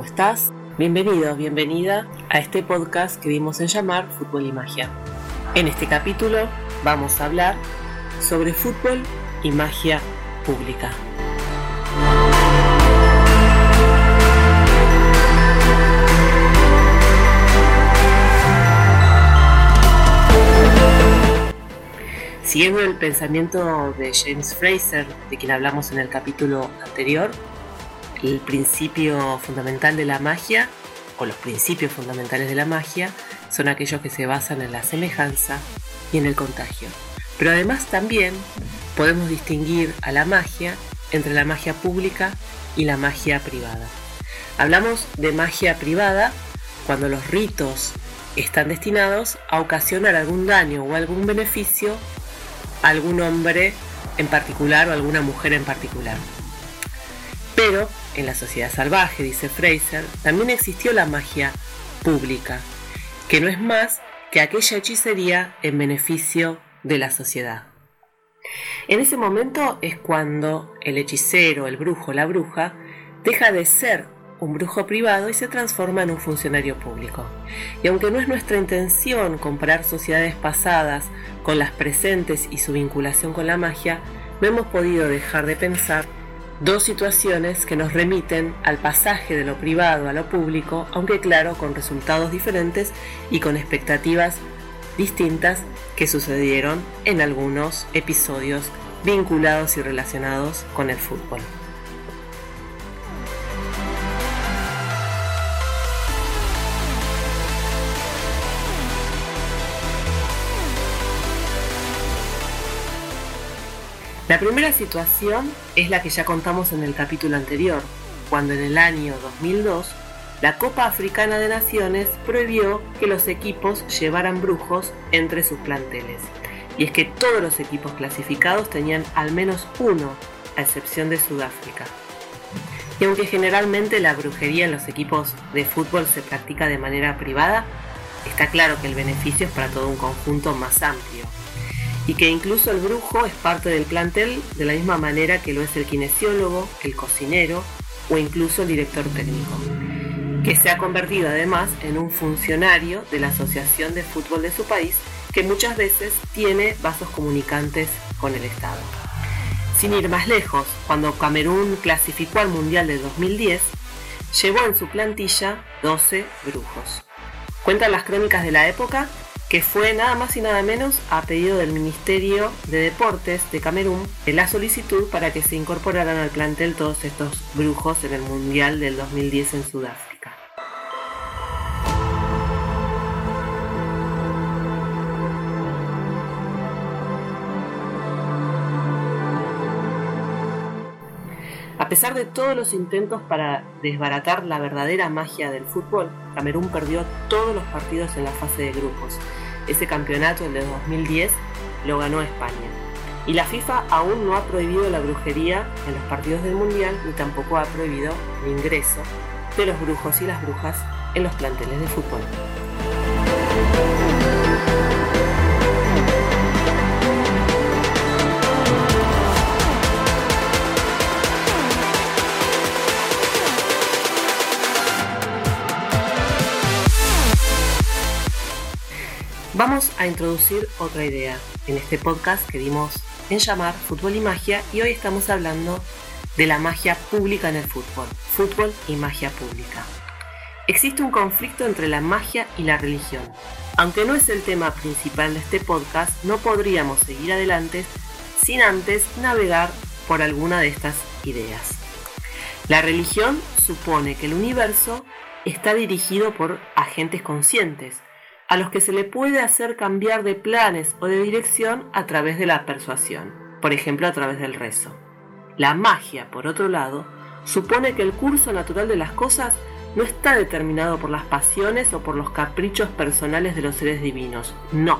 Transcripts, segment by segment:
¿cómo estás? Bienvenido, bienvenida a este podcast que dimos en llamar Fútbol y Magia. En este capítulo vamos a hablar sobre fútbol y magia pública. Siguiendo el pensamiento de James Fraser, de quien hablamos en el capítulo anterior, el principio fundamental de la magia, o los principios fundamentales de la magia, son aquellos que se basan en la semejanza y en el contagio. Pero además también podemos distinguir a la magia entre la magia pública y la magia privada. Hablamos de magia privada cuando los ritos están destinados a ocasionar algún daño o algún beneficio algún hombre en particular o alguna mujer en particular. Pero en la sociedad salvaje, dice Fraser, también existió la magia pública, que no es más que aquella hechicería en beneficio de la sociedad. En ese momento es cuando el hechicero, el brujo, la bruja, deja de ser un brujo privado y se transforma en un funcionario público. Y aunque no es nuestra intención comparar sociedades pasadas con las presentes y su vinculación con la magia, no hemos podido dejar de pensar dos situaciones que nos remiten al pasaje de lo privado a lo público, aunque claro, con resultados diferentes y con expectativas distintas que sucedieron en algunos episodios vinculados y relacionados con el fútbol. La primera situación es la que ya contamos en el capítulo anterior, cuando en el año 2002 la Copa Africana de Naciones prohibió que los equipos llevaran brujos entre sus planteles. Y es que todos los equipos clasificados tenían al menos uno, a excepción de Sudáfrica. Y aunque generalmente la brujería en los equipos de fútbol se practica de manera privada, está claro que el beneficio es para todo un conjunto más amplio y que incluso el brujo es parte del plantel de la misma manera que lo es el kinesiólogo, el cocinero o incluso el director técnico, que se ha convertido además en un funcionario de la Asociación de Fútbol de su país que muchas veces tiene vasos comunicantes con el Estado. Sin ir más lejos, cuando Camerún clasificó al Mundial de 2010, llevó en su plantilla 12 brujos. Cuentan las crónicas de la época que fue nada más y nada menos a pedido del Ministerio de Deportes de Camerún la solicitud para que se incorporaran al plantel todos estos brujos en el Mundial del 2010 en Sudáfrica. A pesar de todos los intentos para desbaratar la verdadera magia del fútbol, Camerún perdió todos los partidos en la fase de grupos ese campeonato, el de 2010, lo ganó España. Y la FIFA aún no ha prohibido la brujería en los partidos del Mundial ni tampoco ha prohibido el ingreso de los brujos y las brujas en los planteles de fútbol. Vamos a introducir otra idea en este podcast que dimos en llamar Fútbol y Magia y hoy estamos hablando de la magia pública en el fútbol, fútbol y magia pública. Existe un conflicto entre la magia y la religión. Aunque no es el tema principal de este podcast, no podríamos seguir adelante sin antes navegar por alguna de estas ideas. La religión supone que el universo está dirigido por agentes conscientes, a los que se le puede hacer cambiar de planes o de dirección a través de la persuasión, por ejemplo a través del rezo. La magia, por otro lado, supone que el curso natural de las cosas no está determinado por las pasiones o por los caprichos personales de los seres divinos, no.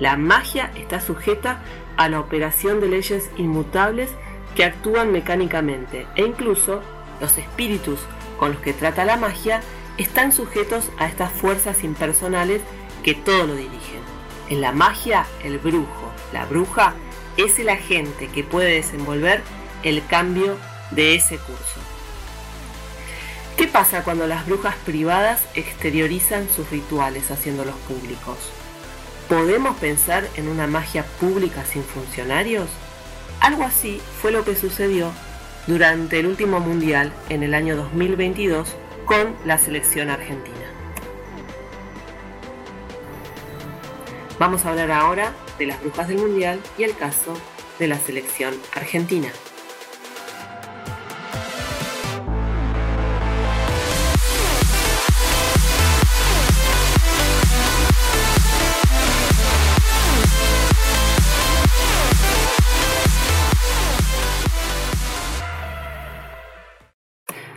La magia está sujeta a la operación de leyes inmutables que actúan mecánicamente e incluso los espíritus con los que trata la magia están sujetos a estas fuerzas impersonales que todo lo dirigen. En la magia, el brujo, la bruja, es el agente que puede desenvolver el cambio de ese curso. ¿Qué pasa cuando las brujas privadas exteriorizan sus rituales haciéndolos públicos? ¿Podemos pensar en una magia pública sin funcionarios? Algo así fue lo que sucedió durante el último mundial en el año 2022 con la selección argentina. Vamos a hablar ahora de las brujas del mundial y el caso de la selección argentina.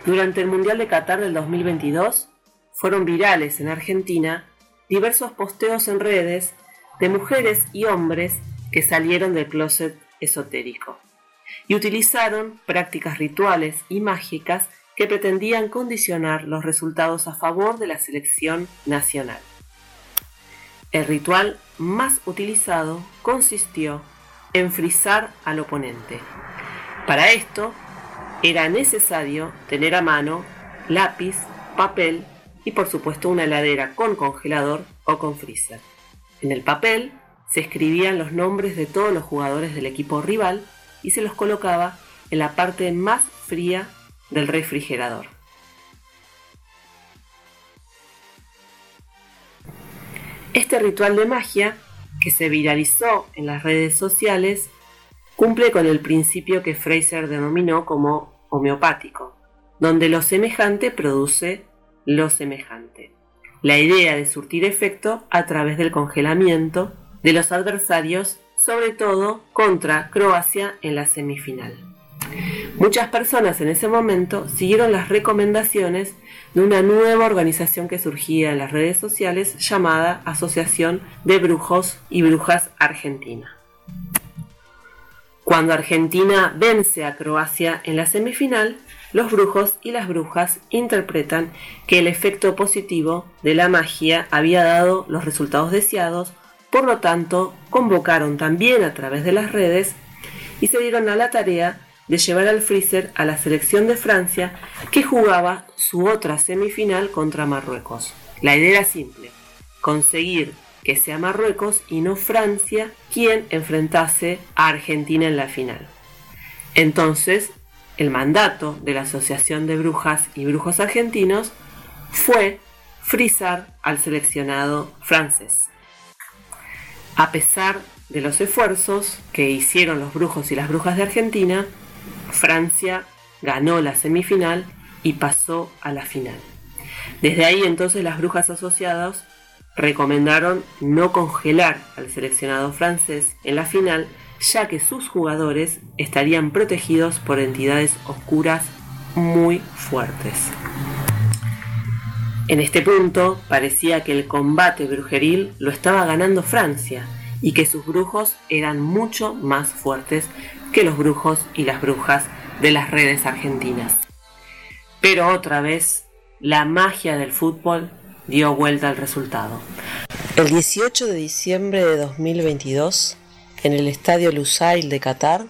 Durante el Mundial de Qatar del 2022 fueron virales en Argentina diversos posteos en redes de mujeres y hombres que salieron del closet esotérico y utilizaron prácticas rituales y mágicas que pretendían condicionar los resultados a favor de la selección nacional. El ritual más utilizado consistió en frizar al oponente. Para esto era necesario tener a mano lápiz, papel y por supuesto una heladera con congelador o con freezer. En el papel se escribían los nombres de todos los jugadores del equipo rival y se los colocaba en la parte más fría del refrigerador. Este ritual de magia, que se viralizó en las redes sociales, cumple con el principio que Fraser denominó como homeopático, donde lo semejante produce lo semejante. La idea de surtir efecto a través del congelamiento de los adversarios, sobre todo contra Croacia en la semifinal. Muchas personas en ese momento siguieron las recomendaciones de una nueva organización que surgía en las redes sociales llamada Asociación de Brujos y Brujas Argentina. Cuando Argentina vence a Croacia en la semifinal, los brujos y las brujas interpretan que el efecto positivo de la magia había dado los resultados deseados, por lo tanto convocaron también a través de las redes y se dieron a la tarea de llevar al freezer a la selección de Francia que jugaba su otra semifinal contra Marruecos. La idea era simple, conseguir que sea Marruecos y no Francia quien enfrentase a Argentina en la final. Entonces, el mandato de la Asociación de Brujas y Brujos Argentinos fue frizar al seleccionado francés. A pesar de los esfuerzos que hicieron los brujos y las brujas de Argentina, Francia ganó la semifinal y pasó a la final. Desde ahí entonces las brujas asociadas recomendaron no congelar al seleccionado francés en la final, ya que sus jugadores estarían protegidos por entidades oscuras muy fuertes. En este punto parecía que el combate brujeril lo estaba ganando Francia y que sus brujos eran mucho más fuertes que los brujos y las brujas de las redes argentinas. Pero otra vez, la magia del fútbol dio vuelta al resultado. El 18 de diciembre de 2022, en el Estadio Lusail de Qatar,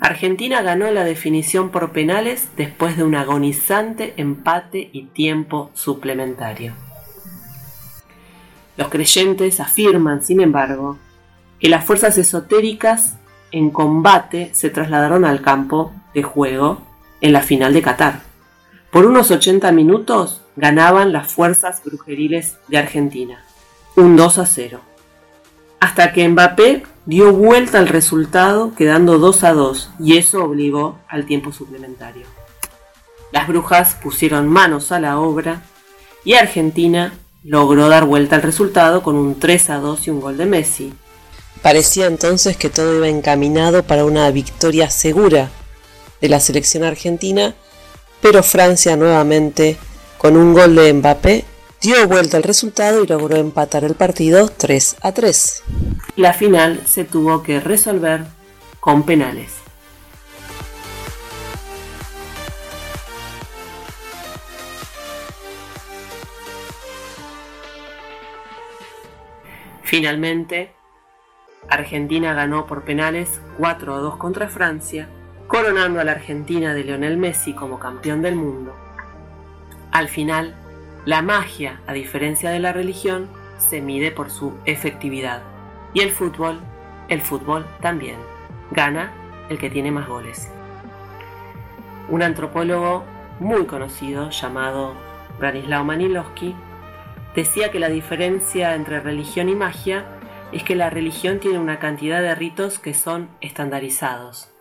Argentina ganó la definición por penales después de un agonizante empate y tiempo suplementario. Los creyentes afirman, sin embargo, que las fuerzas esotéricas en combate se trasladaron al campo de juego en la final de Qatar. Por unos 80 minutos ganaban las fuerzas brujeriles de Argentina, un 2 a 0. Hasta que Mbappé dio vuelta al resultado quedando 2 a 2 y eso obligó al tiempo suplementario. Las brujas pusieron manos a la obra y Argentina logró dar vuelta al resultado con un 3 a 2 y un gol de Messi. Parecía entonces que todo iba encaminado para una victoria segura de la selección argentina pero Francia nuevamente, con un gol de Mbappé, dio vuelta al resultado y logró empatar el partido 3 a 3. La final se tuvo que resolver con penales. Finalmente, Argentina ganó por penales 4 a 2 contra Francia coronando a la Argentina de Lionel Messi como campeón del mundo. Al final, la magia, a diferencia de la religión, se mide por su efectividad. Y el fútbol, el fútbol también. Gana el que tiene más goles. Un antropólogo muy conocido llamado Branislaw Manilowski decía que la diferencia entre religión y magia es que la religión tiene una cantidad de ritos que son estandarizados.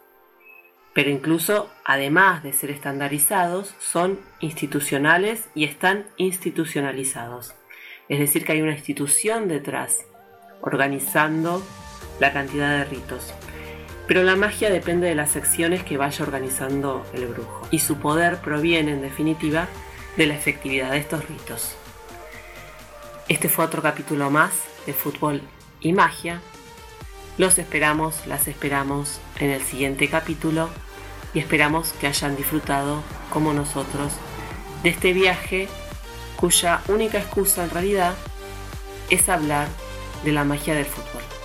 Pero incluso, además de ser estandarizados, son institucionales y están institucionalizados. Es decir, que hay una institución detrás, organizando la cantidad de ritos. Pero la magia depende de las secciones que vaya organizando el brujo. Y su poder proviene, en definitiva, de la efectividad de estos ritos. Este fue otro capítulo más de Fútbol y Magia. Los esperamos, las esperamos en el siguiente capítulo y esperamos que hayan disfrutado, como nosotros, de este viaje cuya única excusa en realidad es hablar de la magia del fútbol.